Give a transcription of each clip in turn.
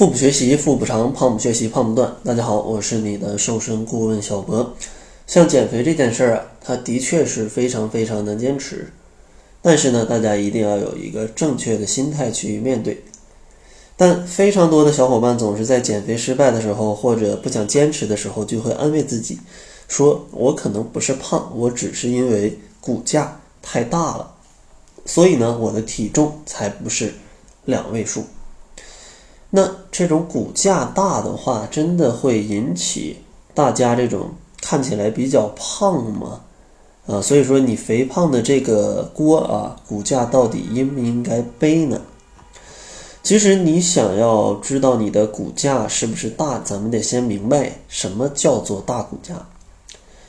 腹部学习腹部长，胖不学习胖不断。大家好，我是你的瘦身顾问小博。像减肥这件事儿啊，它的确是非常非常难坚持，但是呢，大家一定要有一个正确的心态去面对。但非常多的小伙伴总是在减肥失败的时候，或者不想坚持的时候，就会安慰自己，说我可能不是胖，我只是因为骨架太大了，所以呢，我的体重才不是两位数。那这种骨架大的话，真的会引起大家这种看起来比较胖吗？啊，所以说你肥胖的这个锅啊，骨架到底应不应该背呢？其实你想要知道你的骨架是不是大，咱们得先明白什么叫做大骨架。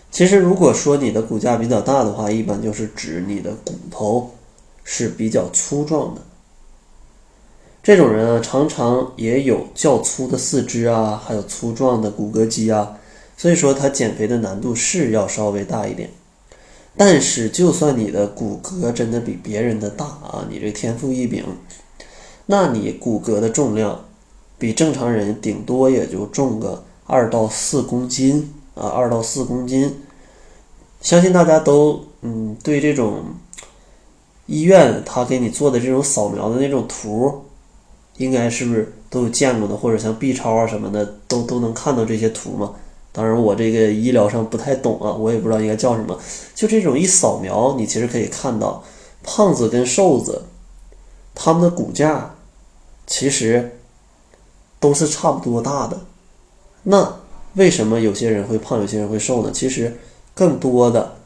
其实如果说你的骨架比较大的话，一般就是指你的骨头是比较粗壮的。这种人啊，常常也有较粗的四肢啊，还有粗壮的骨骼肌啊，所以说他减肥的难度是要稍微大一点。但是，就算你的骨骼真的比别人的大啊，你这天赋异禀，那你骨骼的重量比正常人顶多也就重个二到四公斤啊，二到四公斤。相信大家都嗯，对这种医院他给你做的这种扫描的那种图。应该是不是都有见过的，或者像 B 超啊什么的，都都能看到这些图嘛？当然，我这个医疗上不太懂啊，我也不知道应该叫什么。就这种一扫描，你其实可以看到，胖子跟瘦子，他们的骨架其实都是差不多大的。那为什么有些人会胖，有些人会瘦呢？其实更多的、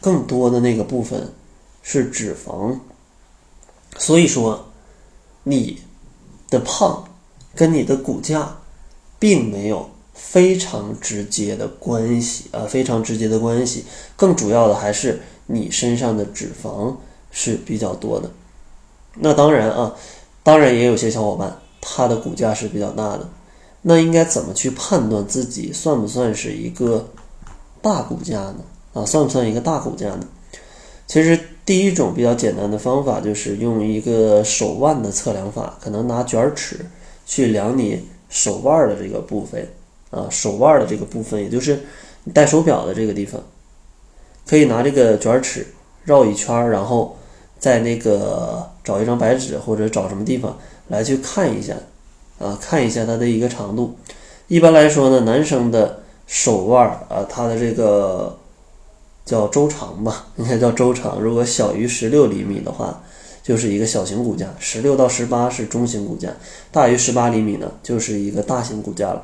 更多的那个部分是脂肪。所以说，你。的胖跟你的骨架并没有非常直接的关系啊，非常直接的关系。更主要的还是你身上的脂肪是比较多的。那当然啊，当然也有些小伙伴他的骨架是比较大的。那应该怎么去判断自己算不算是一个大骨架呢？啊，算不算一个大骨架呢？其实。第一种比较简单的方法就是用一个手腕的测量法，可能拿卷尺去量你手腕的这个部分啊，手腕的这个部分，也就是你戴手表的这个地方，可以拿这个卷尺绕一圈，然后在那个找一张白纸或者找什么地方来去看一下啊，看一下它的一个长度。一般来说呢，男生的手腕啊，它的这个。叫周长吧，应该叫周长。如果小于十六厘米的话，就是一个小型骨架；十六到十八是中型骨架；大于十八厘米呢，就是一个大型骨架了。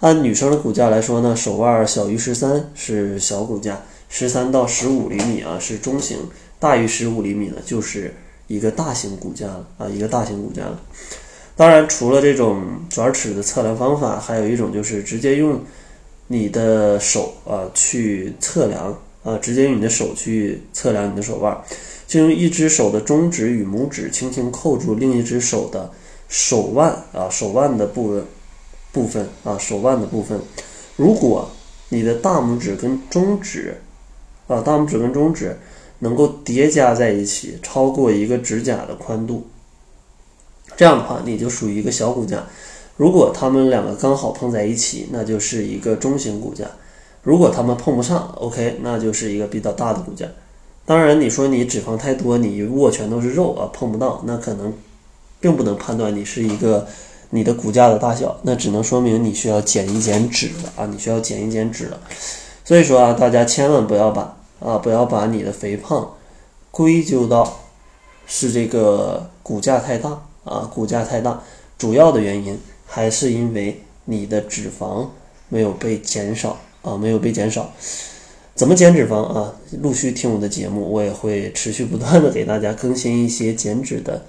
按女生的骨架来说呢，手腕小于十三是小骨架，十三到十五厘米啊是中型，大于十五厘米呢就是一个大型骨架了啊，一个大型骨架了。当然，除了这种卷尺的测量方法，还有一种就是直接用你的手啊去测量。啊，直接用你的手去测量你的手腕，就用一只手的中指与拇指轻轻扣住另一只手的手腕啊，手腕的部分部分啊，手腕的部分。如果你的大拇指跟中指啊，大拇指跟中指能够叠加在一起，超过一个指甲的宽度，这样的话你就属于一个小骨架。如果它们两个刚好碰在一起，那就是一个中型骨架。如果他们碰不上，OK，那就是一个比较大的骨架。当然，你说你脂肪太多，你握拳都是肉啊，碰不到，那可能并不能判断你是一个你的骨架的大小，那只能说明你需要减一减脂了啊，你需要减一减脂了。所以说啊，大家千万不要把啊不要把你的肥胖归咎到是这个骨架太大啊，骨架太大，主要的原因还是因为你的脂肪没有被减少。啊，没有被减少，怎么减脂肪啊？陆续听我的节目，我也会持续不断的给大家更新一些减脂的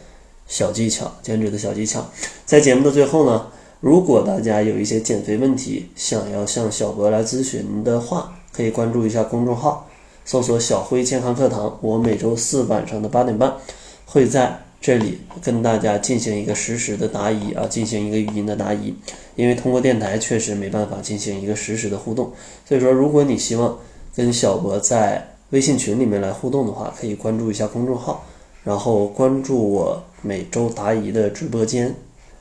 小技巧，减脂的小技巧。在节目的最后呢，如果大家有一些减肥问题想要向小博来咨询的话，可以关注一下公众号，搜索“小辉健康课堂”。我每周四晚上的八点半会在。这里跟大家进行一个实时的答疑啊，进行一个语音的答疑，因为通过电台确实没办法进行一个实时的互动，所以说如果你希望跟小博在微信群里面来互动的话，可以关注一下公众号，然后关注我每周答疑的直播间，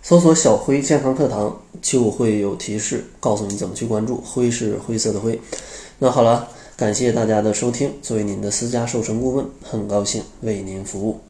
搜索“小辉健康课堂”就会有提示，告诉你怎么去关注。灰是灰色的灰。那好了，感谢大家的收听。作为您的私家瘦身顾问，很高兴为您服务。